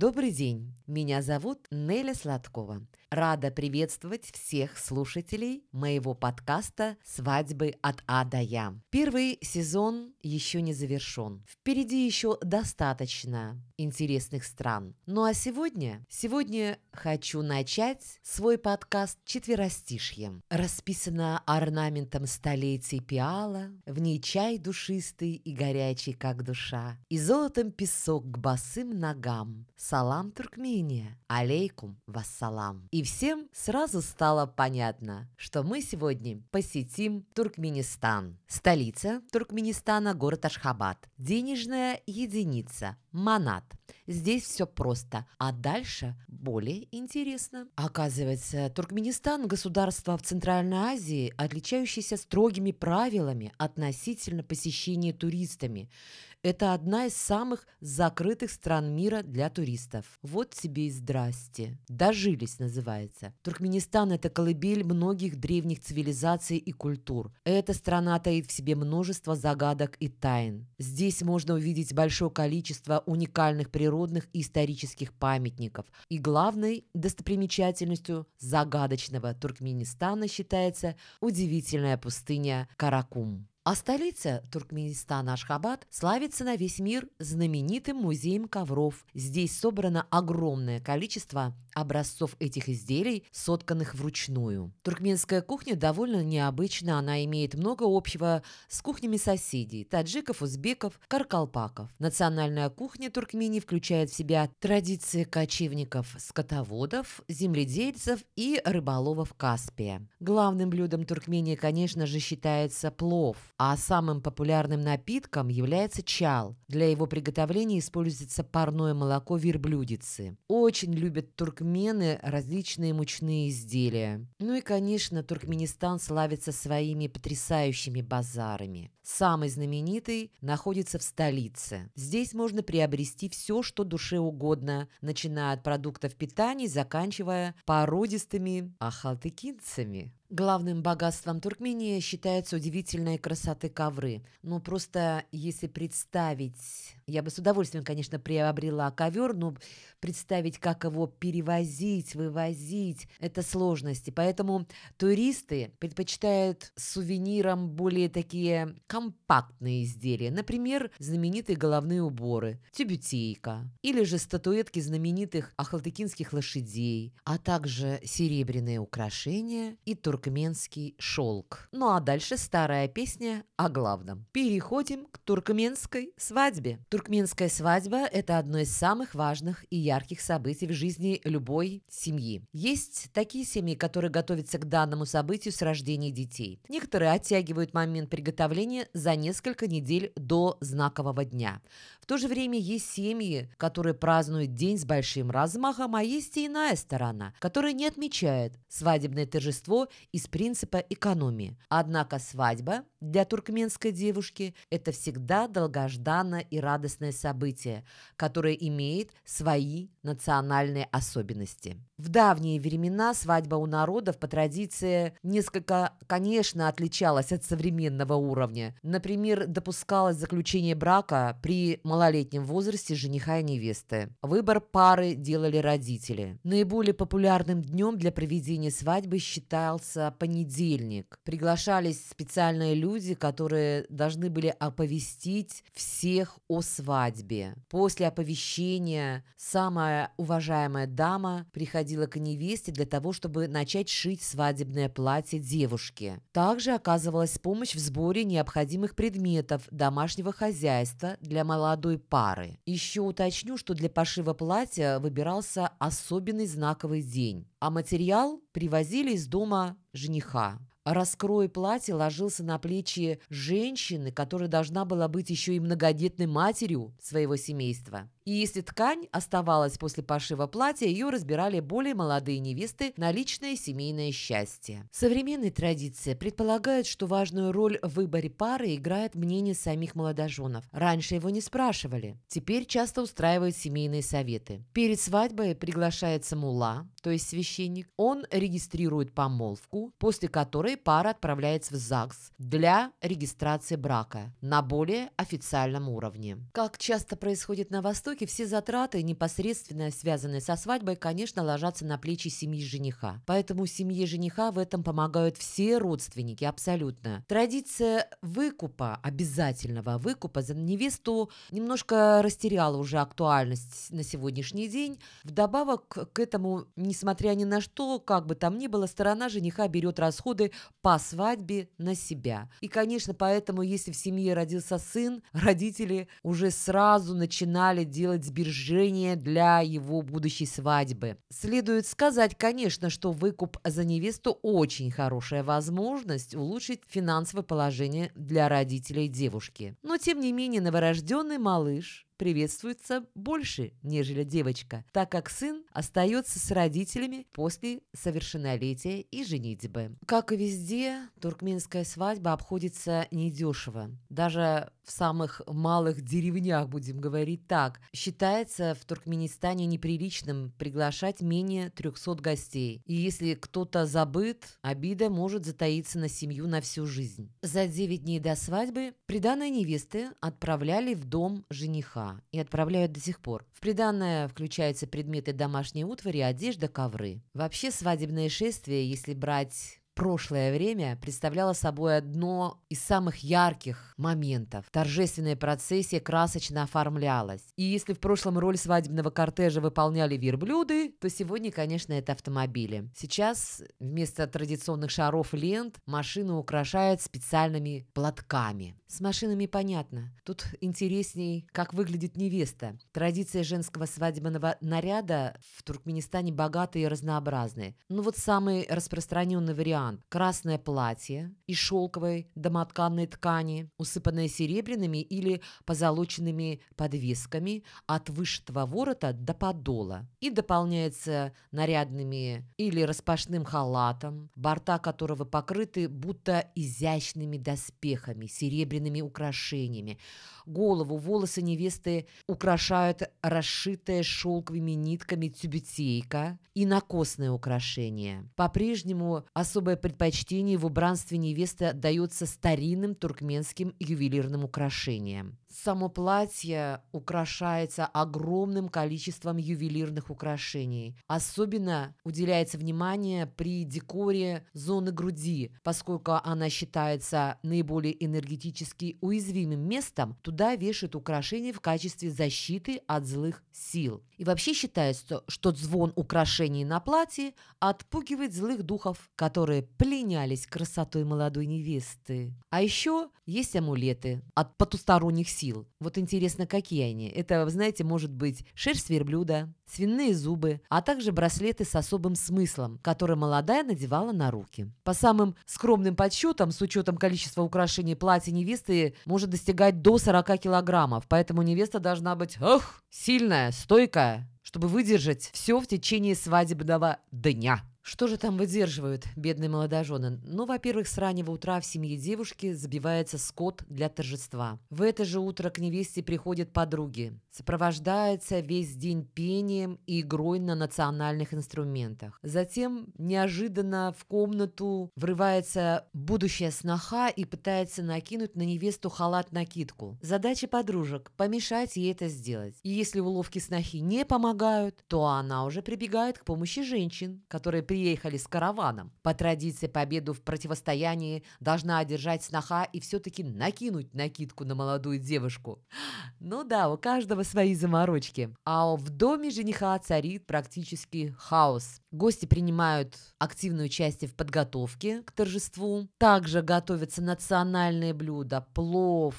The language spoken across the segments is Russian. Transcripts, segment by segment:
Добрый день, меня зовут Неля Сладкова. Рада приветствовать всех слушателей моего подкаста «Свадьбы от А до Я». Первый сезон еще не завершен. Впереди еще достаточно интересных стран. Ну а сегодня, сегодня хочу начать свой подкаст четверостишьем. Расписано орнаментом столетий пиала, в ней чай душистый и горячий, как душа, и золотом песок к босым ногам. Салам, Туркмения, алейкум вассалам. И всем сразу стало понятно, что мы сегодня посетим Туркменистан. Столица Туркменистана – город Ашхабад. Денежная единица – манат. Здесь все просто, а дальше более интересно. Оказывается, Туркменистан – государство в Центральной Азии, отличающееся строгими правилами относительно посещения туристами. Это одна из самых закрытых стран мира для туристов. Вот тебе и здрасте. Дожились, называется. Туркменистан – это колыбель многих древних цивилизаций и культур. Эта страна таит в себе множество загадок и тайн. Здесь можно увидеть большое количество уникальных природных и исторических памятников. И главной достопримечательностью загадочного Туркменистана считается удивительная пустыня Каракум. А столица Туркменистана Ашхабад славится на весь мир знаменитым музеем ковров. Здесь собрано огромное количество образцов этих изделий, сотканных вручную. Туркменская кухня довольно необычна, она имеет много общего с кухнями соседей – таджиков, узбеков, каркалпаков. Национальная кухня Туркмении включает в себя традиции кочевников, скотоводов, земледельцев и рыболовов Каспия. Главным блюдом Туркмении, конечно же, считается плов – а самым популярным напитком является чал. Для его приготовления используется парное молоко верблюдицы. Очень любят туркмены различные мучные изделия. Ну и, конечно, Туркменистан славится своими потрясающими базарами. Самый знаменитый находится в столице. Здесь можно приобрести все, что душе угодно, начиная от продуктов питания, заканчивая породистыми ахалтыкинцами. Главным богатством Туркмении считаются удивительной красоты ковры. Ну, просто если представить я бы с удовольствием, конечно, приобрела ковер, но представить, как его перевозить, вывозить, это сложности. Поэтому туристы предпочитают сувенирам более такие компактные изделия. Например, знаменитые головные уборы, тюбютейка или же статуэтки знаменитых ахалтыкинских лошадей, а также серебряные украшения и туркменский шелк. Ну а дальше старая песня о главном. Переходим к туркменской свадьбе. Туркменская свадьба – это одно из самых важных и ярких событий в жизни любой семьи. Есть такие семьи, которые готовятся к данному событию с рождения детей. Некоторые оттягивают момент приготовления за несколько недель до знакового дня. В то же время есть семьи, которые празднуют день с большим размахом, а есть и иная сторона, которая не отмечает свадебное торжество из принципа экономии. Однако свадьба для туркменской девушки – это всегда долгожданное и радостное событие, которое имеет свои национальные особенности. В давние времена свадьба у народов по традиции несколько, конечно, отличалась от современного уровня. Например, допускалось заключение брака при малолетнем возрасте жениха и невесты. Выбор пары делали родители. Наиболее популярным днем для проведения свадьбы считался понедельник. Приглашались специальные люди, которые должны были оповестить всех о свадьбе. После оповещения самая уважаемая дама приходила к невесте для того, чтобы начать шить свадебное платье девушке. Также оказывалась помощь в сборе необходимых предметов домашнего хозяйства для молодой пары. Еще уточню, что для пошива платья выбирался особенный знаковый день, а материал привозили из дома жениха. Раскрой платье ложился на плечи женщины, которая должна была быть еще и многодетной матерью своего семейства. И если ткань оставалась после пошива платья, ее разбирали более молодые невесты на личное семейное счастье. Современные традиции предполагают, что важную роль в выборе пары играет мнение самих молодоженов. Раньше его не спрашивали. Теперь часто устраивают семейные советы. Перед свадьбой приглашается мула, то есть священник. Он регистрирует помолвку, после которой пара отправляется в ЗАГС для регистрации брака на более официальном уровне. Как часто происходит на Востоке, как и все затраты, непосредственно связанные со свадьбой, конечно, ложатся на плечи семьи жениха. Поэтому семье жениха в этом помогают все родственники, абсолютно. Традиция выкупа, обязательного выкупа за невесту немножко растеряла уже актуальность на сегодняшний день. Вдобавок к этому, несмотря ни на что, как бы там ни было, сторона жениха берет расходы по свадьбе на себя. И, конечно, поэтому, если в семье родился сын, родители уже сразу начинали делать сбережения для его будущей свадьбы. Следует сказать, конечно, что выкуп за невесту очень хорошая возможность улучшить финансовое положение для родителей девушки. Но, тем не менее, новорожденный малыш приветствуется больше, нежели девочка, так как сын остается с родителями после совершеннолетия и женитьбы. Как и везде, туркменская свадьба обходится недешево. Даже в самых малых деревнях, будем говорить так, считается в Туркменистане неприличным приглашать менее 300 гостей. И если кто-то забыт, обида может затаиться на семью на всю жизнь. За 9 дней до свадьбы приданные невесты отправляли в дом жениха и отправляют до сих пор. В приданное включаются предметы домашней утвари, одежда, ковры. Вообще свадебное шествие, если брать прошлое время представляло собой одно из самых ярких моментов. Торжественная процессия красочно оформлялась. И если в прошлом роль свадебного кортежа выполняли верблюды, то сегодня, конечно, это автомобили. Сейчас вместо традиционных шаров лент машину украшают специальными платками. С машинами понятно. Тут интересней, как выглядит невеста. Традиция женского свадебного наряда в Туркменистане богатая и разнообразная. Ну вот самый распространенный вариант вариант. Красное платье из шелковой домотканной ткани, усыпанное серебряными или позолоченными подвесками от вышитого ворота до подола и дополняется нарядными или распашным халатом, борта которого покрыты будто изящными доспехами, серебряными украшениями. Голову, волосы невесты украшают расшитая шелковыми нитками тюбетейка и накосное украшение. По-прежнему особое предпочтение в убранстве невесты отдается старинным туркменским ювелирным украшениям. Само платье украшается огромным количеством ювелирных украшений. Особенно уделяется внимание при декоре зоны груди, поскольку она считается наиболее энергетически уязвимым местом, туда вешают украшения в качестве защиты от злых сил. И вообще считается, что звон украшений на платье отпугивает злых духов, которые пленялись красотой молодой невесты. А еще есть амулеты от потусторонних сил. Вот интересно, какие они. Это, знаете, может быть шерсть верблюда, свиные зубы, а также браслеты с особым смыслом, которые молодая надевала на руки. По самым скромным подсчетам, с учетом количества украшений платья невесты может достигать до 40 килограммов, поэтому невеста должна быть, ох, сильная, стойкая, чтобы выдержать все в течение свадебного дня. Что же там выдерживают бедные молодожены? Ну, во-первых, с раннего утра в семье девушки забивается скот для торжества. В это же утро к невесте приходят подруги. Сопровождается весь день пением и игрой на национальных инструментах. Затем неожиданно в комнату врывается будущая сноха и пытается накинуть на невесту халат-накидку. Задача подружек – помешать ей это сделать. И если уловки снохи не помогают, то она уже прибегает к помощи женщин, которые приехали с караваном. По традиции победу в противостоянии должна одержать сноха и все-таки накинуть накидку на молодую девушку. Ну да, у каждого свои заморочки. А в доме жениха царит практически хаос. Гости принимают активное участие в подготовке к торжеству. Также готовятся национальные блюда, плов,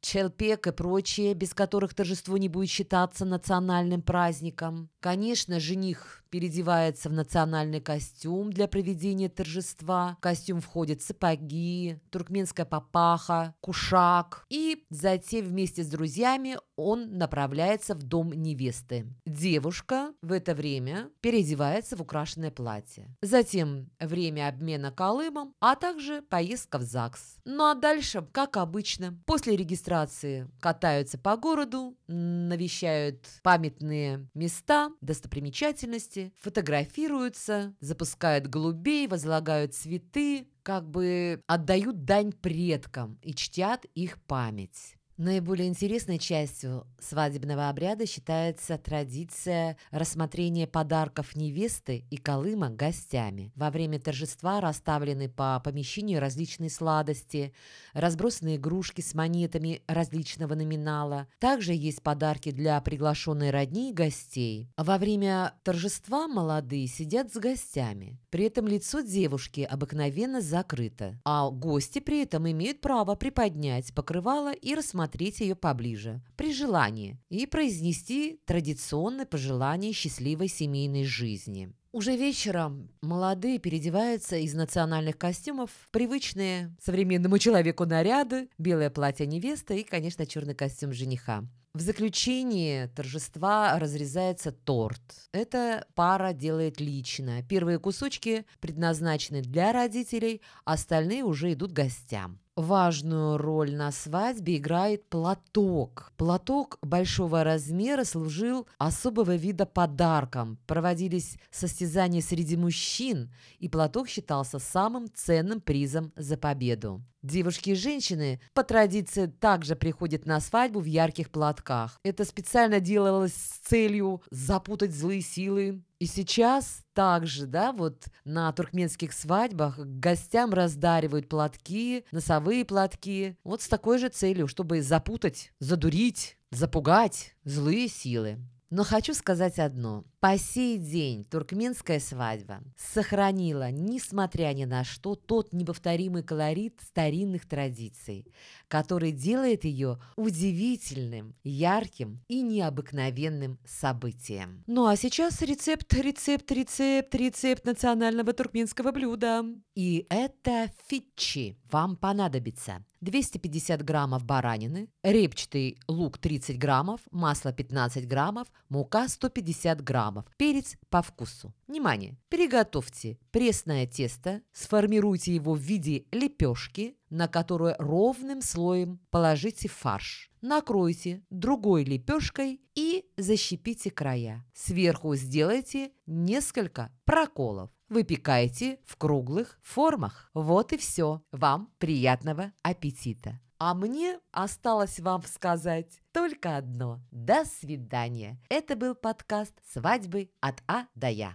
челпек и прочее, без которых торжество не будет считаться национальным праздником. Конечно, жених переодевается в национальный костюм для проведения торжества. В костюм входят сапоги, туркменская папаха, кушак. И затем вместе с друзьями он направляется в дом невесты. Девушка в это время переодевается в украшенное платье. Затем время обмена колымом, а также поездка в ЗАГС. Ну а дальше, как обычно, после регистрации катаются по городу, навещают памятные места, достопримечательности, фотографируются, запускают голубей, возлагают цветы, как бы отдают дань предкам и чтят их память. Наиболее интересной частью свадебного обряда считается традиция рассмотрения подарков невесты и Колыма гостями. Во время торжества расставлены по помещению различные сладости, разбросаны игрушки с монетами различного номинала. Также есть подарки для приглашенной родни и гостей. Во время торжества молодые сидят с гостями. При этом лицо девушки обыкновенно закрыто, а гости при этом имеют право приподнять покрывало и рассмотреть рассмотреть ее поближе, при желании, и произнести традиционное пожелание счастливой семейной жизни. Уже вечером молодые переодеваются из национальных костюмов привычные современному человеку наряды, белое платье невесты и, конечно, черный костюм жениха. В заключении торжества разрезается торт. Это пара делает лично. Первые кусочки предназначены для родителей, остальные уже идут гостям. Важную роль на свадьбе играет платок. Платок большого размера служил особого вида подарком. Проводились состязания среди мужчин, и платок считался самым ценным призом за победу. Девушки и женщины по традиции также приходят на свадьбу в ярких платках. Это специально делалось с целью запутать злые силы. И сейчас также, да, вот на туркменских свадьбах гостям раздаривают платки, носовые платки. Вот с такой же целью, чтобы запутать, задурить, запугать злые силы. Но хочу сказать одно. По сей день туркменская свадьба сохранила, несмотря ни на что, тот неповторимый колорит старинных традиций, который делает ее удивительным, ярким и необыкновенным событием. Ну а сейчас рецепт, рецепт, рецепт, рецепт национального туркменского блюда. И это фитчи. Вам понадобится 250 граммов баранины, репчатый лук 30 граммов, масло 15 граммов, мука 150 граммов, перец по вкусу. Внимание! Приготовьте пресное тесто, сформируйте его в виде лепешки, на которую ровным слоем положите фарш. Накройте другой лепешкой и защипите края. Сверху сделайте несколько проколов. Выпекайте в круглых формах. Вот и все. Вам приятного аппетита! А мне осталось вам сказать только одно. До свидания. Это был подкаст «Свадьбы от А до Я».